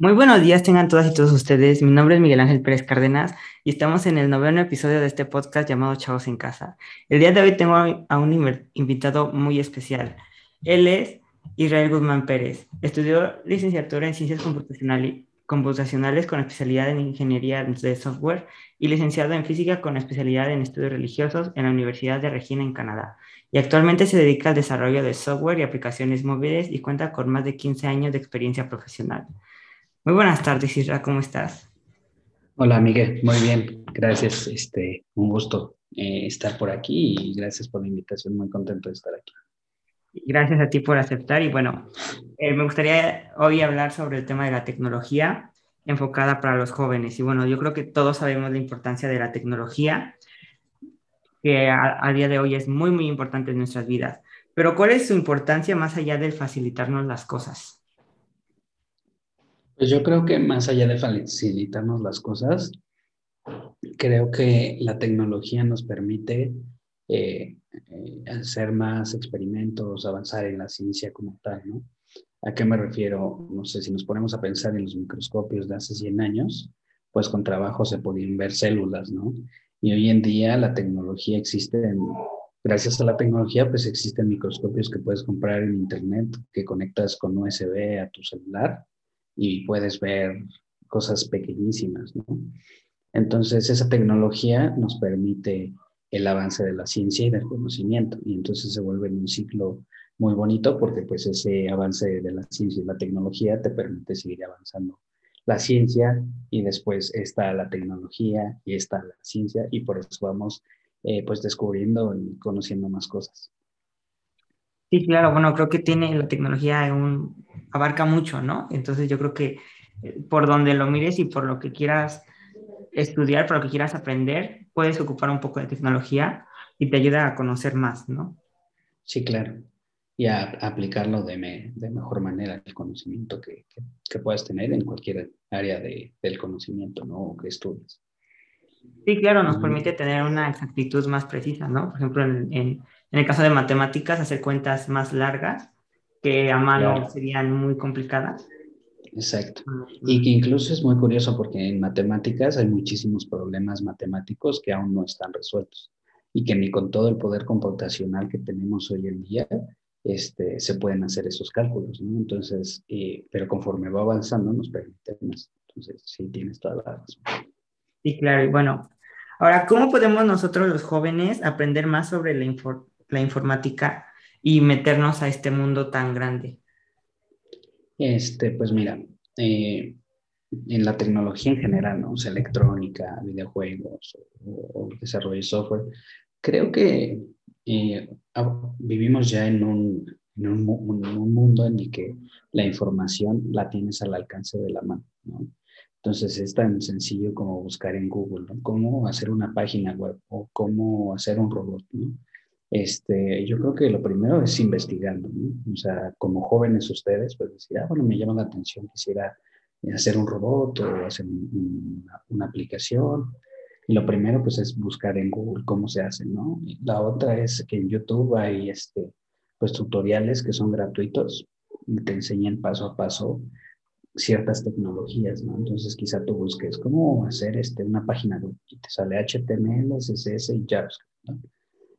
Muy buenos días tengan todas y todos ustedes. Mi nombre es Miguel Ángel Pérez Cárdenas y estamos en el noveno episodio de este podcast llamado Chavos en Casa. El día de hoy tengo a un invitado muy especial. Él es Israel Guzmán Pérez. Estudió licenciatura en Ciencias Computacionales con especialidad en Ingeniería de Software y licenciado en Física con especialidad en Estudios Religiosos en la Universidad de Regina en Canadá. Y actualmente se dedica al desarrollo de software y aplicaciones móviles y cuenta con más de 15 años de experiencia profesional. Muy buenas tardes, Isra, ¿cómo estás? Hola, Miguel, muy bien, gracias. Este, un gusto eh, estar por aquí y gracias por la invitación, muy contento de estar aquí. Gracias a ti por aceptar y bueno, eh, me gustaría hoy hablar sobre el tema de la tecnología enfocada para los jóvenes. Y bueno, yo creo que todos sabemos la importancia de la tecnología, que a, a día de hoy es muy, muy importante en nuestras vidas. Pero ¿cuál es su importancia más allá de facilitarnos las cosas? Pues yo creo que más allá de facilitarnos las cosas, creo que la tecnología nos permite eh, eh, hacer más experimentos, avanzar en la ciencia como tal, ¿no? ¿A qué me refiero? No sé, si nos ponemos a pensar en los microscopios de hace 100 años, pues con trabajo se podían ver células, ¿no? Y hoy en día la tecnología existe, gracias a la tecnología, pues existen microscopios que puedes comprar en internet, que conectas con USB a tu celular y puedes ver cosas pequeñísimas, ¿no? Entonces, esa tecnología nos permite el avance de la ciencia y del conocimiento, y entonces se vuelve un ciclo muy bonito porque pues ese avance de la ciencia y la tecnología te permite seguir avanzando la ciencia y después está la tecnología y está la ciencia y por eso vamos eh, pues descubriendo y conociendo más cosas. Sí, claro, bueno, creo que tiene la tecnología un, abarca mucho, ¿no? Entonces yo creo que eh, por donde lo mires y por lo que quieras estudiar, por lo que quieras aprender, puedes ocupar un poco de tecnología y te ayuda a conocer más, ¿no? Sí, claro. Y a, aplicarlo de, de, mejor manera, el conocimiento que, que, puedas tener en cualquier área de, del conocimiento, ¿no? O que estudies. Sí, claro, nos permite tener una exactitud más precisa, ¿no? Por ejemplo, en en el caso de matemáticas, hacer cuentas más largas que a mano serían muy complicadas. Exacto. Y que incluso es muy curioso porque en matemáticas hay muchísimos problemas matemáticos que aún no están resueltos y que ni con todo el poder computacional que tenemos hoy en día este, se pueden hacer esos cálculos, ¿no? Entonces, eh, pero conforme va avanzando nos permite más. Entonces, sí, tienes toda la razón. Sí, claro. Y bueno, ahora, ¿cómo podemos nosotros los jóvenes aprender más sobre la, informática y meternos a este mundo tan grande? Este, pues mira, eh, en la tecnología en general, ¿no? O electrónica, videojuegos o, desarrollo de software, creo que eh, vivimos ya en un, en un, un, mundo en el que la información la tienes al alcance de la mano, ¿no? Entonces es tan sencillo como buscar en Google, ¿no? Cómo hacer una página web o cómo hacer un robot, ¿no? Este, yo creo que lo primero es investigando, ¿no? O sea, como jóvenes ustedes, pues decir, ah, bueno, me llama la atención, quisiera hacer un robot o hacer una, una, aplicación. Y lo primero, pues, es buscar en Google cómo se hace, ¿no? Y la otra es que en YouTube hay, este, pues, tutoriales que son gratuitos y te enseñan paso a paso ciertas tecnologías, ¿no? Entonces, quizá tú busques cómo hacer, este, una página web y te sale HTML, CSS y JavaScript, ¿no?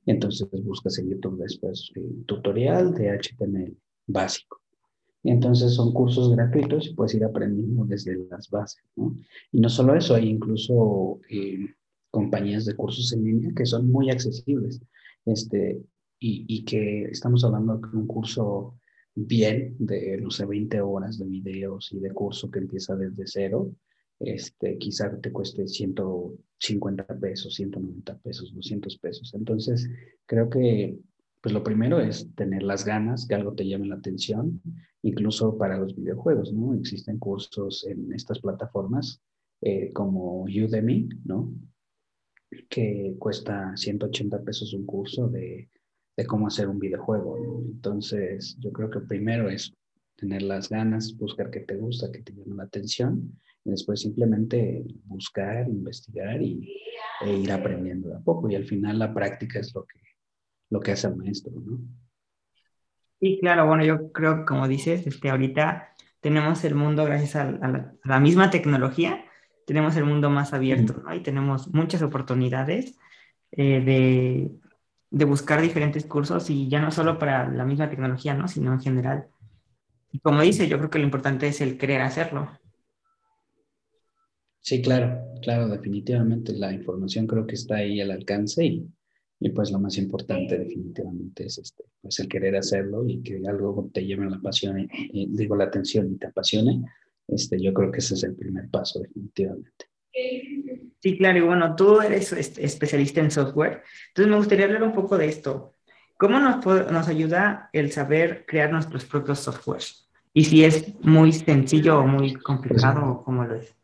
entonces buscas en YouTube después el tutorial de HTML básico. Y entonces son cursos gratuitos y puedes ir aprendiendo desde las bases, ¿no? Y no solo eso, hay incluso eh, compañías de cursos en línea que son muy accesibles. Este, y, y, que estamos hablando de un curso bien de, no sé, 20 horas de videos y de curso que empieza desde cero, este, quizá te cueste 150 pesos, 190 pesos, 200 pesos. Entonces, creo que pues lo primero es tener las ganas, que algo te llame la atención, incluso para los videojuegos, ¿no? Existen cursos en estas plataformas eh, como Udemy, ¿no? Que cuesta 180 pesos un curso de, de cómo hacer un videojuego, ¿no? Entonces, yo creo que primero es tener las ganas, buscar qué te gusta, qué te llama la atención y después simplemente buscar, investigar y, e ir aprendiendo de a poco. Y al final la práctica es lo que, lo que hace el maestro, ¿no? Sí, claro, bueno, yo creo, como dices, este, ahorita tenemos el mundo gracias a, la, misma tecnología, tenemos el mundo más abierto, ¿no? Y tenemos muchas oportunidades eh, de, de, buscar diferentes cursos y ya no solo para la misma tecnología, ¿no? Sino en general. Y como dice, yo creo que lo importante es el querer hacerlo. Sí, claro, claro, definitivamente la información creo que está ahí al alcance y, y pues lo más importante definitivamente es este, pues el querer hacerlo y que algo te lleve la pasión, y, digo la atención y te apasione, este, yo creo que ese es el primer paso definitivamente. Sí, claro, y bueno, tú eres especialista en software, entonces me gustaría hablar un poco de esto. ¿Cómo nos, ayuda el saber crear nuestros propios softwares? Y si es muy sencillo o muy complicado cómo lo es.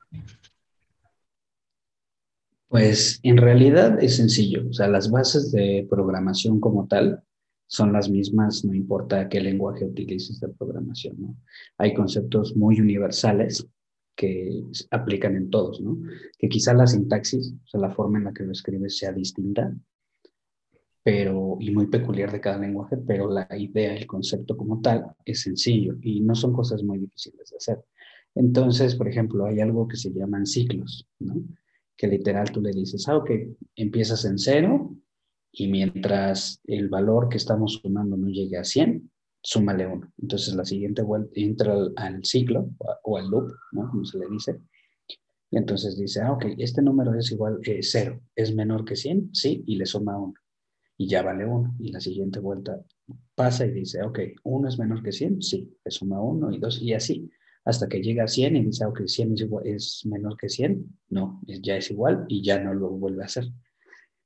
Pues en realidad es sencillo, o sea, las bases de programación como tal son las mismas, no importa qué lenguaje utilices de programación. Hay conceptos muy universales que aplican en todos, ¿no? Que quizá la sintaxis, o sea, la forma en la que lo escribes sea distinta, pero, y muy peculiar de cada lenguaje, pero la idea, el concepto como tal es sencillo y no son cosas muy difíciles de hacer. Entonces, por ejemplo, hay algo que se llaman ciclos, ¿no? que literal tú le dices, ah, ok, empiezas en cero y mientras el valor que estamos sumando no llegue a 100, súmale uno. Entonces la siguiente vuelta entra al, ciclo o, al loop, ¿no? Como se le dice. Y entonces dice, ah, ok, este número es igual que cero, es menor que 100, sí, y le suma uno. Y ya vale uno. Y la siguiente vuelta pasa y dice, ok, uno es menor que 100, sí, le suma uno y dos, y así hasta que llega a 100 y dice, ok, 100 es, es menor que 100, no, ya es igual y ya no lo vuelve a hacer.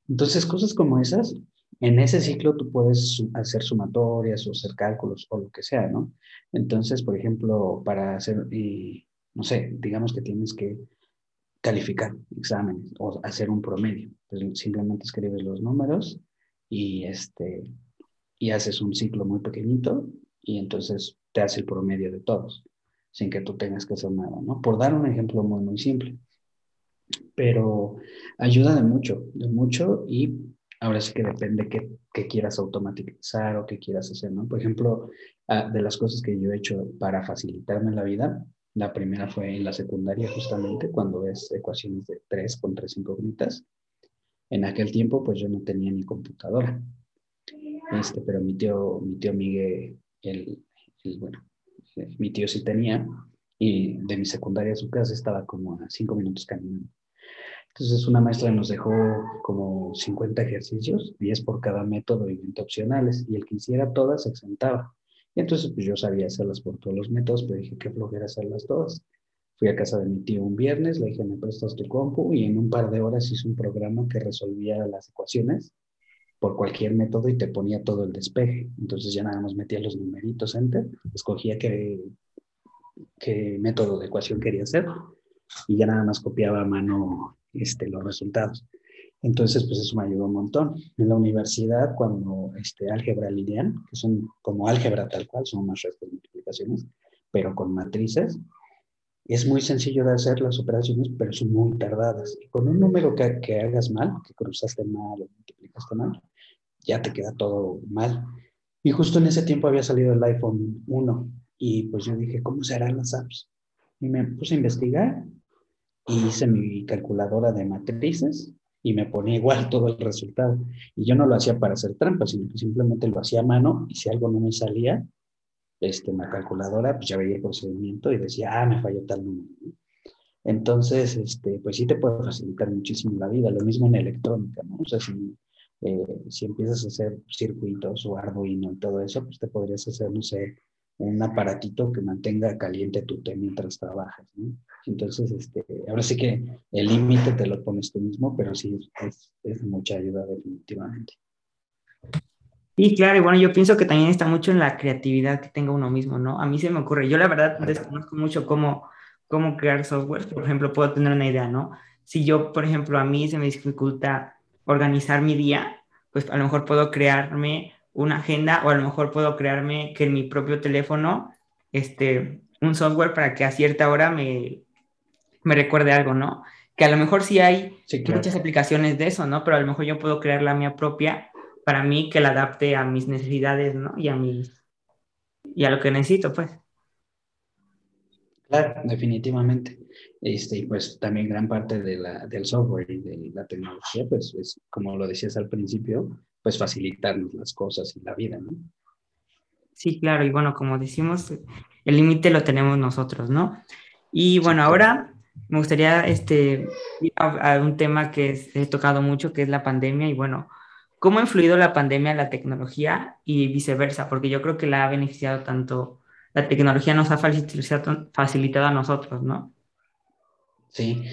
Entonces, cosas como esas, en ese ciclo tú puedes hacer sumatorias o hacer cálculos o lo que sea, ¿no? Entonces, por ejemplo, para hacer, no sé, digamos que tienes que calificar exámenes o hacer un promedio. Pues simplemente escribes los números y, este, y haces un ciclo muy pequeñito y entonces te hace el promedio de todos sin que tú tengas que hacer nada, ¿no? Por dar un ejemplo muy, muy simple. Pero ayuda de mucho, de mucho y ahora sí que depende qué, qué quieras automatizar o qué quieras hacer, ¿no? Por ejemplo, ah, de las cosas que yo he hecho para facilitarme la vida, la primera fue en la secundaria justamente, cuando ves ecuaciones de 3 con 3 incógnitas. En aquel tiempo, pues yo no tenía ni computadora. Este, pero mi tío, mi tío Miguel, el, el, bueno, mi tío sí tenía, y de mi secundaria a su casa estaba como a cinco minutos caminando. Entonces una maestra nos dejó como 50 ejercicios, 10 por cada método y 20 opcionales, y el que hiciera todas se exentaba. Y entonces pues yo sabía hacerlas por todos los métodos, pero dije, qué flojera hacerlas todas. Fui a casa de mi tío un viernes, le dije, me prestas tu compu, y en un par de horas hice un programa que resolvía las ecuaciones por cualquier método y te ponía todo el despeje. Entonces ya nada más metía los numeritos, enter, escogía qué, qué método de ecuación quería hacer y ya nada más copiaba a mano este, los resultados. Entonces, pues eso me ayudó un montón. En la universidad, cuando este, álgebra lineal, que son como álgebra tal cual, son más restos multiplicaciones, pero con matrices, es muy sencillo de hacer las operaciones, pero son muy tardadas. Y con un número que, que hagas mal, que cruzaste mal o multiplicaste mal, ya te queda todo mal. Y justo en ese tiempo había salido el iPhone 1 y pues yo dije, ¿cómo serán las apps? Y me puse a investigar y hice mi calculadora de matrices y me ponía igual todo el resultado. Y yo no lo hacía para hacer trampas, sino que simplemente lo hacía a mano y si algo no me salía, este, la calculadora, pues ya veía el procedimiento y decía, ah, me falló tal número. Entonces, este, pues sí te puede facilitar muchísimo la vida. Lo mismo en electrónica, ¿no? O sea, si eh, si empiezas a hacer circuitos o Arduino y todo eso, pues te podrías hacer, no sé, un aparatito que mantenga caliente tu té mientras trabajas, ¿no? Entonces, este, ahora sí que el límite te lo pones tú mismo, pero sí es, es mucha ayuda definitivamente. Sí, claro, y bueno, yo pienso que también está mucho en la creatividad que tenga uno mismo, ¿no? A mí se me ocurre, yo la verdad desconozco mucho cómo, cómo crear software, por ejemplo, puedo tener una idea, ¿no? Si yo, por ejemplo, a mí se me dificulta organizar mi día, pues a lo mejor puedo crearme una agenda o a lo mejor puedo crearme que en mi propio teléfono, este, un software para que a cierta hora me, me recuerde algo, ¿no? Que a lo mejor sí hay muchas aplicaciones de eso, ¿no? Pero a lo mejor yo puedo crear la mía propia para mí que la adapte a mis necesidades, ¿no? Y a mis, y a lo que necesito, pues. Claro, definitivamente. Este, y pues también gran parte de la, del software y de la tecnología, pues es, como lo decías al principio, pues facilitarnos las cosas y la vida, ¿no? Sí, claro, y bueno, como decimos, el límite lo tenemos nosotros, ¿no? Y bueno, ahora me gustaría este, ir a, un tema que he tocado mucho, que es la pandemia, y bueno, ¿cómo ha influido la pandemia en la tecnología y viceversa? Porque yo creo que la ha beneficiado tanto, la tecnología nos ha facilitado, a nosotros, ¿no? Sí,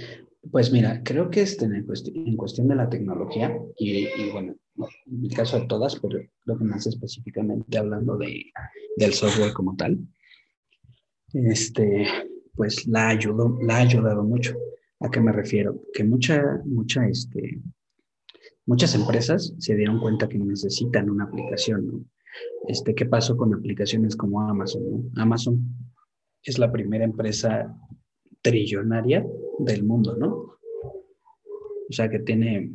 pues mira, creo que este, en, cuestión, de la tecnología, y, bueno, en el caso de todas, pero creo que más específicamente hablando de, del software como tal, este, pues la ayudó, la ha ayudado mucho. ¿A qué me refiero? Que mucha, mucha, este, muchas empresas se dieron cuenta que necesitan una aplicación, ¿no? Este, ¿qué pasó con aplicaciones como Amazon? Amazon es la primera empresa trillonaria del mundo, ¿no? O sea que tiene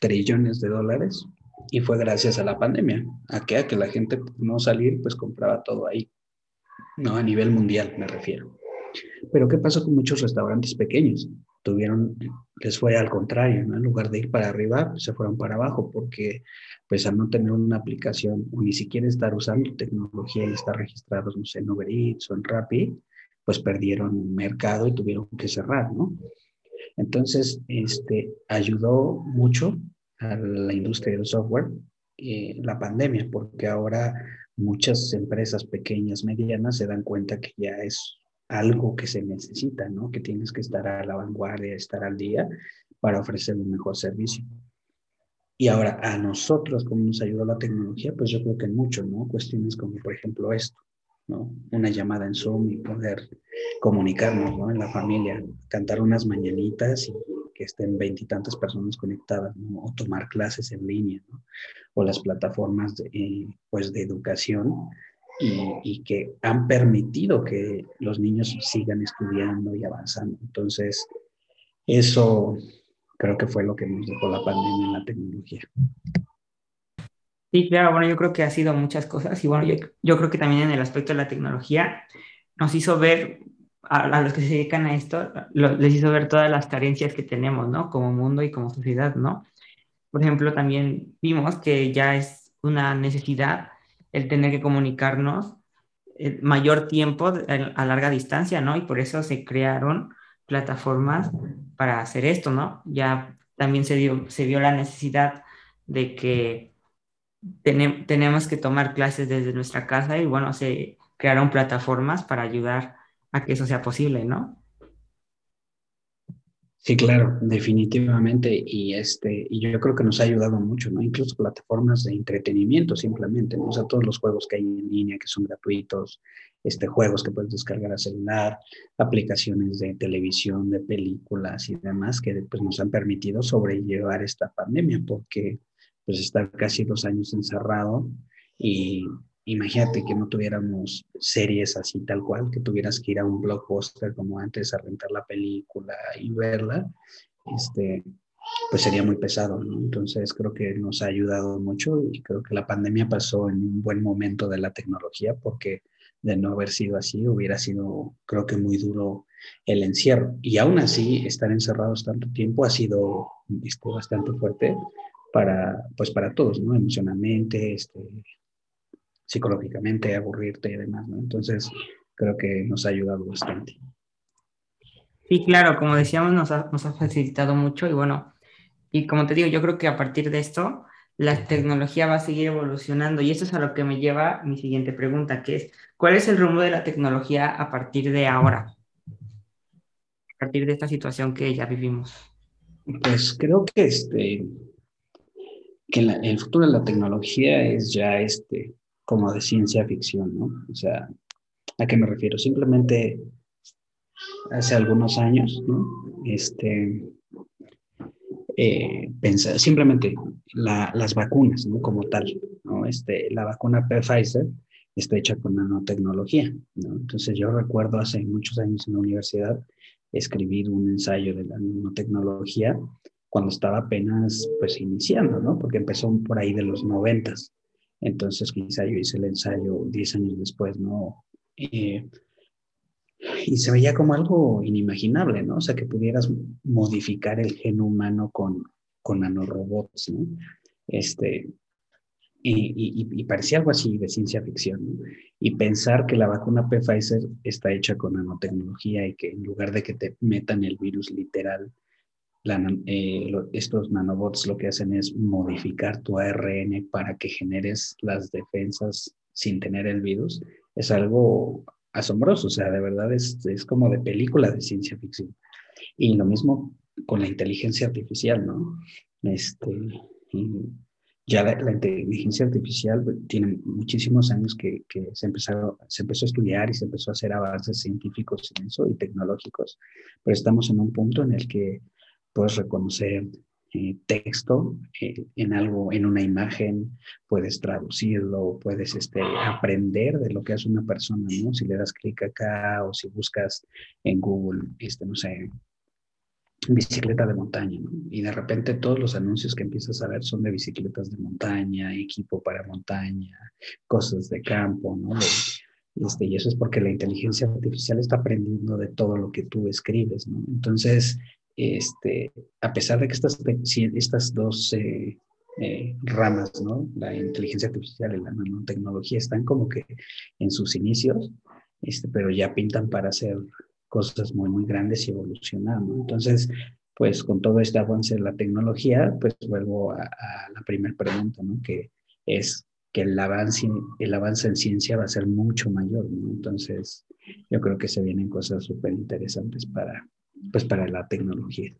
trillones de dólares y fue gracias a la pandemia, a que, a que la gente no salir, pues compraba todo ahí, ¿no? A nivel mundial me refiero. Pero ¿qué pasó con muchos restaurantes pequeños? Tuvieron, les fue al contrario, ¿no? En lugar de ir para arriba, se fueron para abajo, porque pues al no tener una aplicación o ni siquiera estar usando tecnología y estar registrados, no sé, en Uber Eats o en Rappi, pues perdieron mercado y tuvieron que cerrar, ¿no? Entonces, este, ayudó mucho a la industria del software eh, la pandemia, porque ahora muchas empresas pequeñas, medianas, se dan cuenta que ya es algo que se necesita, ¿no? Que tienes que estar a la vanguardia, estar al día para ofrecer un mejor servicio. Y ahora, a nosotros, ¿cómo nos ayudó la tecnología? Pues yo creo que mucho, ¿no? Cuestiones como, por ejemplo, esto. Una llamada en Zoom y poder comunicarnos, ¿no? En la familia, cantar unas mañanitas y que estén veintitantas personas conectadas, O tomar clases en línea, O las plataformas de, eh, pues de educación y, que han permitido que los niños sigan estudiando y avanzando. Entonces, eso creo que fue lo que nos dejó la pandemia en la tecnología. Sí, claro, bueno, yo creo que ha sido muchas cosas y bueno, yo, yo creo que también en el aspecto de la tecnología nos hizo ver a, los que se dedican a esto, les hizo ver todas las carencias que tenemos, ¿no? Como mundo y como sociedad, ¿no? Por ejemplo, también vimos que ya es una necesidad el tener que comunicarnos el mayor tiempo a larga distancia, ¿no? Y por eso se crearon plataformas para hacer esto, ¿no? Ya también se, dio, se vio la necesidad de que tenemos que tomar clases desde nuestra casa y bueno, se crearon plataformas para ayudar a que eso sea posible, ¿no? Sí, claro, definitivamente. Y este, y yo creo que nos ha ayudado mucho, ¿no? Incluso plataformas de entretenimiento simplemente, ¿no? O sea, todos los juegos que hay en línea que son gratuitos, este, juegos que puedes descargar a celular, aplicaciones de televisión, de películas y demás que pues, nos han permitido sobrellevar esta pandemia, porque pues estar casi dos años encerrado y imagínate que no tuviéramos series así tal cual, que tuvieras que ir a un blockbuster como antes a rentar la película y verla, este, pues sería muy pesado. Entonces creo que nos ha ayudado mucho y creo que la pandemia pasó en un buen momento de la tecnología porque de no haber sido así hubiera sido, creo que muy duro el encierro. Y aún así, estar encerrados tanto tiempo ha sido este, bastante fuerte para, pues para todos, ¿no? Emocionalmente, este, psicológicamente, aburrirte y demás, ¿no? Entonces, creo que nos ha ayudado bastante. Sí, claro, como decíamos, nos ha, nos ha facilitado mucho y bueno, y como te digo, yo creo que a partir de esto, la tecnología va a seguir evolucionando y esto es a lo que me lleva mi siguiente pregunta, que es, ¿cuál es el rumbo de la tecnología a partir de ahora? A partir de esta situación que ya vivimos. Pues creo que este, que el futuro de la tecnología es ya este, como de ciencia ficción, ¿no? O sea, ¿a qué me refiero? Simplemente hace algunos años, ¿no? Este, eh, pensar, simplemente las vacunas, ¿no? Como tal, ¿no? Este, la vacuna Pfizer está hecha con nanotecnología, ¿no? Entonces yo recuerdo hace muchos años en la universidad escribir un ensayo de la nanotecnología cuando estaba apenas pues iniciando, ¿no? Porque empezó por ahí de los noventas. Entonces quizá yo hice el ensayo 10 años después, ¿no? Eh, y se veía como algo inimaginable, ¿no? O sea, que pudieras modificar el gen humano con, con nanorobots, ¿no? Este, y, y, parecía algo así de ciencia ficción. ¿no? Y pensar que la vacuna Pfizer está hecha con nanotecnología y que en lugar de que te metan el virus literal, eh, estos nanobots lo que hacen es modificar tu ARN para que generes las defensas sin tener el virus, es algo asombroso, o sea, de verdad es, es como de película de ciencia ficción. Y lo mismo con la inteligencia artificial, ¿no? Este, ya la, inteligencia artificial tiene muchísimos años que, que, se, empezó, se empezó a estudiar y se empezó a hacer avances científicos en eso y tecnológicos, pero estamos en un punto en el que puedes reconocer eh, texto eh, en algo, en una imagen, puedes traducirlo, puedes este, aprender de lo que hace una persona, ¿no? Si le das clic acá o si buscas en Google, este, no sé, bicicleta de montaña, ¿no? Y de repente todos los anuncios que empiezas a ver son de bicicletas de montaña, equipo para montaña, cosas de campo, ¿no? este, y eso es porque la inteligencia artificial está aprendiendo de todo lo que tú escribes, ¿no? Entonces, este, a pesar de que estas, estas dos eh, eh, ramas, ¿no? la inteligencia artificial y la nanotecnología, están como que en sus inicios, este, pero ya pintan para hacer cosas muy, muy grandes y evolucionar. Entonces, pues con todo este avance de la tecnología, pues vuelvo a, la primera pregunta, ¿no? que es que el avance, el avance en ciencia va a ser mucho mayor. ¿no? Entonces, yo creo que se vienen cosas súper interesantes para, pues para la tecnología.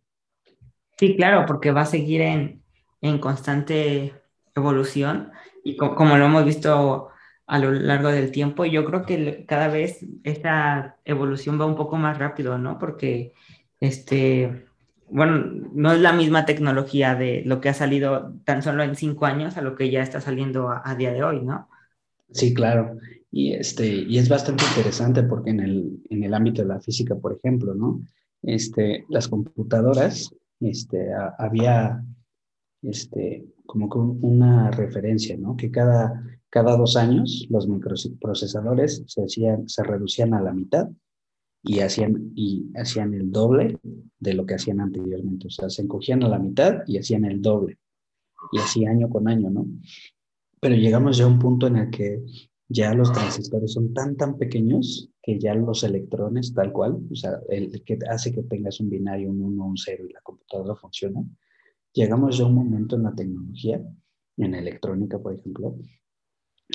Sí, claro, porque va a seguir en, en constante evolución y como lo hemos visto a lo largo del tiempo, yo creo que cada vez esta evolución va un poco más rápido, ¿no? Porque, este, bueno, no es la misma tecnología de lo que ha salido tan solo en cinco años a lo que ya está saliendo a, a día de hoy, ¿no? Sí, claro. Y, este, y es bastante interesante porque en el, en el ámbito de la física, por ejemplo, ¿no? Este, las computadoras, este, había este, como una referencia, ¿no? Que cada, cada dos años los microprocesadores se, hacían, se reducían a la mitad y hacían, y hacían el doble de lo que hacían anteriormente. O sea, se encogían a la mitad y hacían el doble. Y así año con año, ¿no? Pero llegamos ya a un punto en el que ya los transistores son tan, tan pequeños que ya los electrones, tal cual, o sea, el que hace que tengas un binario, un 1, un 0 y la computadora funciona, llegamos ya a un momento en la tecnología, en electrónica, por ejemplo,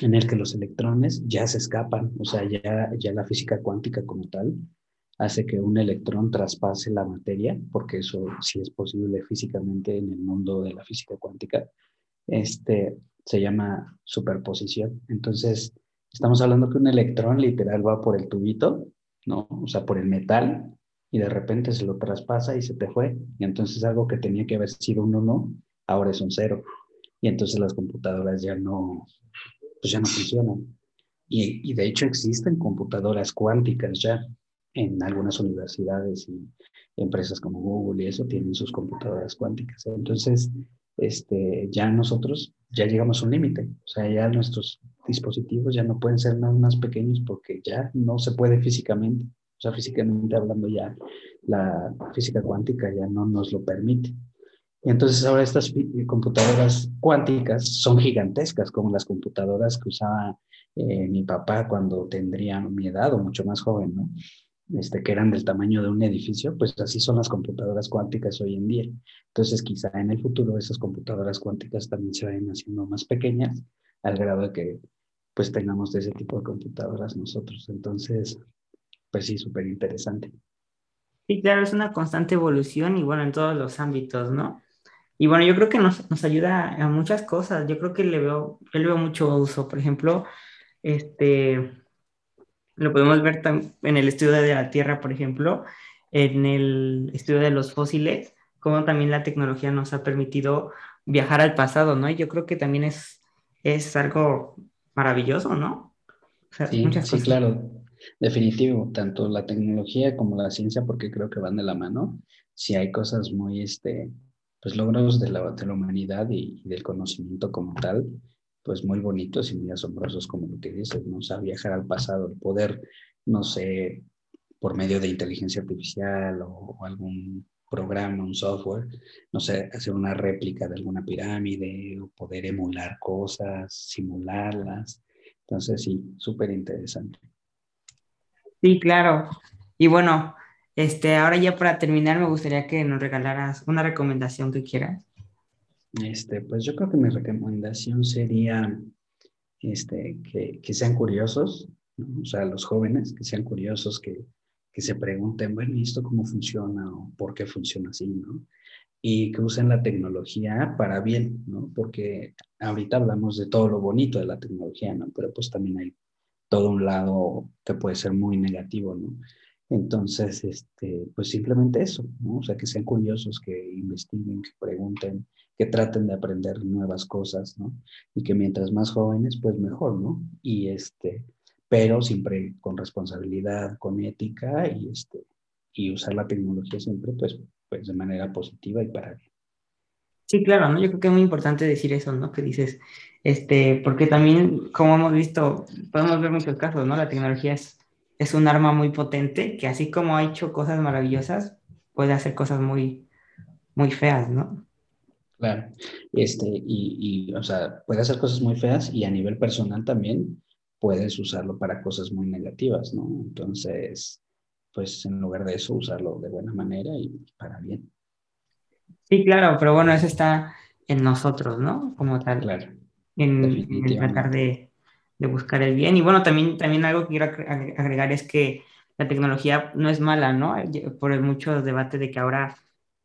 en el que los electrones ya se escapan, o sea, ya, ya la física cuántica como tal hace que un electrón traspase la materia, porque eso sí es posible físicamente en el mundo de la física cuántica, este, se llama superposición. Entonces, Estamos hablando que un electrón literal va por el tubito, ¿no? O sea, por el metal, y de repente se lo traspasa y se te fue. Y entonces algo que tenía que haber sido un 1, ahora es un 0. Y entonces las computadoras ya no, pues ya no funcionan. Y, y de hecho existen computadoras cuánticas ya en algunas universidades y empresas como Google y eso tienen sus computadoras cuánticas. Entonces, este, ya nosotros ya llegamos a un límite. O sea, ya nuestros dispositivos ya no pueden ser más, pequeños porque ya no se puede físicamente. O sea, físicamente hablando ya la física cuántica ya no nos lo permite. Y entonces ahora estas computadoras cuánticas son gigantescas, como las computadoras que usaba eh, mi papá cuando tendría mi edad o mucho más joven, ¿no? Este, que eran del tamaño de un edificio, pues así son las computadoras cuánticas hoy en día. Entonces, quizá en el futuro esas computadoras cuánticas también se vayan haciendo más pequeñas, al grado de que pues tengamos ese tipo de computadoras nosotros. Entonces, pues sí, súper interesante. Sí, claro, es una constante evolución y bueno, en todos los ámbitos, ¿no? Y bueno, yo creo que nos, nos ayuda a muchas cosas. Yo creo que le veo, yo le veo mucho uso. Por ejemplo, este, lo podemos ver en el estudio de la Tierra, por ejemplo, en el estudio de los fósiles, como también la tecnología nos ha permitido viajar al pasado, ¿no? Y yo creo que también es, es algo maravilloso, ¿no? sí, sí, claro, definitivo, tanto la tecnología como la ciencia, porque creo que van de la mano. Si hay cosas muy, este, pues logros de la, de la humanidad y, y del conocimiento como tal, pues muy bonitos y muy asombrosos como lo que dices, ¿no? O viajar al pasado, el poder, no sé, por medio de inteligencia artificial o, algún programa, un software, no sé, hacer una réplica de alguna pirámide o poder emular cosas, simularlas. Entonces, sí, súper interesante. Sí, claro. Y bueno, este, ahora ya para terminar, me gustaría que nos regalaras una recomendación que quieras. Este, pues yo creo que mi recomendación sería este, que, que sean curiosos, o sea, los jóvenes, que sean curiosos, que, que se pregunten, bueno, ¿y esto cómo funciona o por qué funciona así? ¿no? Y que usen la tecnología para bien, ¿no? Porque ahorita hablamos de todo lo bonito de la tecnología, ¿no? Pero pues también hay todo un lado que puede ser muy negativo, ¿no? Entonces, este, pues simplemente eso, ¿no? O sea, que sean curiosos, que investiguen, que pregunten, que traten de aprender nuevas cosas, ¿no? Y que mientras más jóvenes, pues mejor, ¿no? Y este, pero siempre con responsabilidad, con ética y este, y usar la tecnología siempre, pues, pues de manera positiva y para bien. Sí, claro, ¿no? Yo creo que es muy importante decir eso, ¿no? Que dices, este, porque también, como hemos visto, podemos ver muchos casos, ¿no? La tecnología es, es un arma muy potente que así como ha hecho cosas maravillosas, puede hacer cosas muy, muy feas, ¿no? Claro, este, y, y, o sea, puede hacer cosas muy feas y a nivel personal también puedes usarlo para cosas muy negativas, ¿no? Entonces, pues en lugar de eso, usarlo de buena manera y para bien. Sí, claro, pero bueno, eso está en nosotros, ¿no? Como tal. Claro. En, tratar de, de, buscar el bien. Y bueno, también, también algo que quiero agregar es que la tecnología no es mala, ¿no? Por el mucho debate de que ahora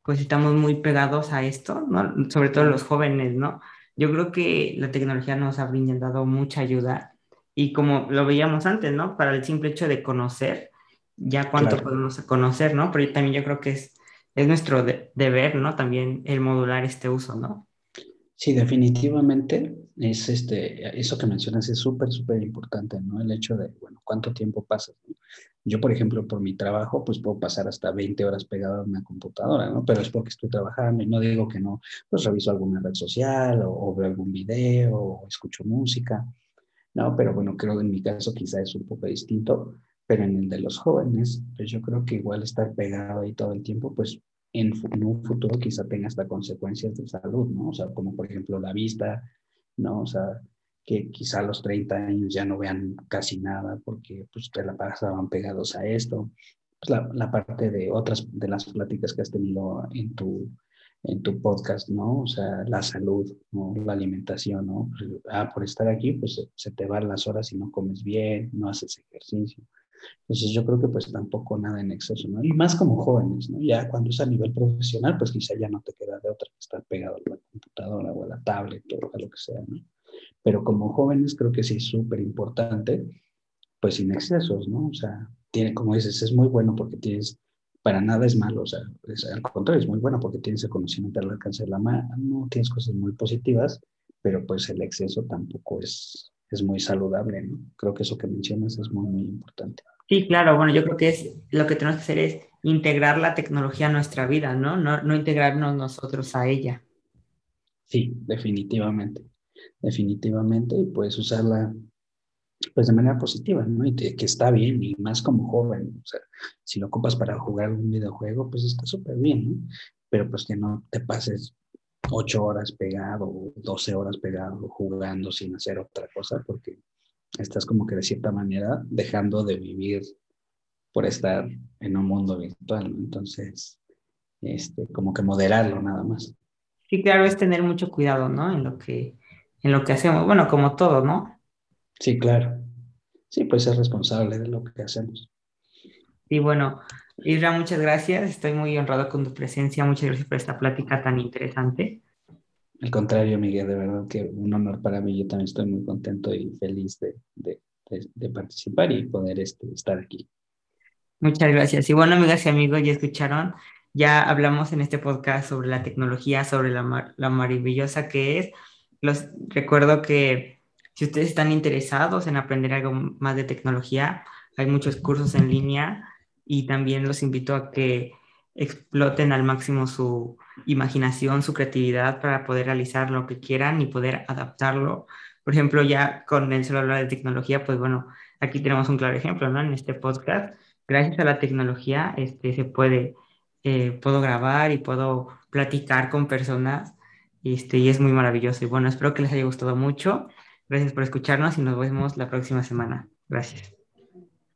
pues estamos muy pegados a esto, ¿no? Sobre todo los jóvenes, ¿no? Yo creo que la tecnología nos ha brindado mucha ayuda y como lo veíamos antes, ¿no? Para el simple hecho de conocer, ya cuánto podemos conocer, ¿no? Pero también yo creo que es es nuestro deber, ¿no? También el modular este uso, ¿no? Sí, definitivamente es este, eso que mencionas es súper, súper importante, ¿no? El hecho de, bueno, cuánto tiempo pasas. Yo, por ejemplo, por mi trabajo, pues puedo pasar hasta 20 horas pegado a una computadora, ¿no? Pero es porque estoy trabajando y no digo que no, pues reviso alguna red social o, veo algún video o escucho música, ¿no? Pero bueno, creo que en mi caso quizá es un poco distinto pero en el de los jóvenes, pues yo creo que igual estar pegado ahí todo el tiempo, pues en, un futuro quizá tenga hasta consecuencias de salud, ¿no? O sea, como por ejemplo la vista, ¿no? O sea, que quizá a los 30 años ya no vean casi nada porque pues te la pasaban pegados a esto. Pues la, la, parte de otras de las pláticas que has tenido en tu, en tu podcast, ¿no? O sea, la salud, ¿no? La alimentación, ¿no? Pues, ah, por estar aquí, pues se, se te van las horas y no comes bien, no haces ejercicio. Entonces yo creo que pues tampoco nada en exceso, ¿no? Y más como jóvenes, ¿no? Ya cuando es a nivel profesional, pues quizá ya no te queda de otra que estar pegado a la computadora o a la tablet o a lo que sea, ¿no? Pero como jóvenes creo que sí es súper importante, pues sin excesos, ¿no? O sea, tiene, como dices, es muy bueno porque tienes, para nada es malo, o sea, al contrario, es muy bueno porque tienes el conocimiento al alcance de la mano, tienes cosas muy positivas, pero pues el exceso tampoco es, es muy saludable, ¿no? Creo que eso que mencionas es muy, muy importante. Sí, claro, bueno, yo creo que es lo que tenemos que hacer es integrar la tecnología a nuestra vida, ¿no? No, no integrarnos nosotros a ella. Sí, definitivamente, definitivamente, y puedes usarla pues de manera positiva, ¿no? Y que está bien, y más como joven, o sea, si lo ocupas para jugar un videojuego, pues está súper bien, ¿no? Pero pues que no te pases ocho horas pegado, o doce horas pegado, jugando sin hacer otra cosa, porque estás como que de cierta manera dejando de vivir por estar en un mundo virtual. Entonces, este, como que moderarlo nada más. Sí, claro, es tener mucho cuidado, ¿no? En lo que, en lo que hacemos. Bueno, como todo, ¿no? Sí, claro. Sí, pues ser responsable de lo que hacemos. Y bueno, Isra, muchas gracias. Estoy muy honrado con tu presencia. Muchas gracias por esta plática tan interesante. Al contrario, Miguel, de verdad que un honor para mí. Yo también estoy muy contento y feliz de, de, de, participar y poder este, estar aquí. Muchas gracias. Y bueno, amigas y amigos, ya escucharon, ya hablamos en este podcast sobre la tecnología, sobre la, la maravillosa que es. Los recuerdo que si ustedes están interesados en aprender algo más de tecnología, hay muchos cursos en línea y también los invito a que exploten al máximo su imaginación, su creatividad para poder realizar lo que quieran y poder adaptarlo. Por ejemplo, ya con el celular de tecnología, pues bueno, aquí tenemos un claro ejemplo, ¿no? En este podcast, gracias a la tecnología este, se puede, eh, puedo grabar y puedo platicar con personas este, y es muy maravilloso. Y bueno, espero que les haya gustado mucho. Gracias por escucharnos y nos vemos la próxima semana. Gracias.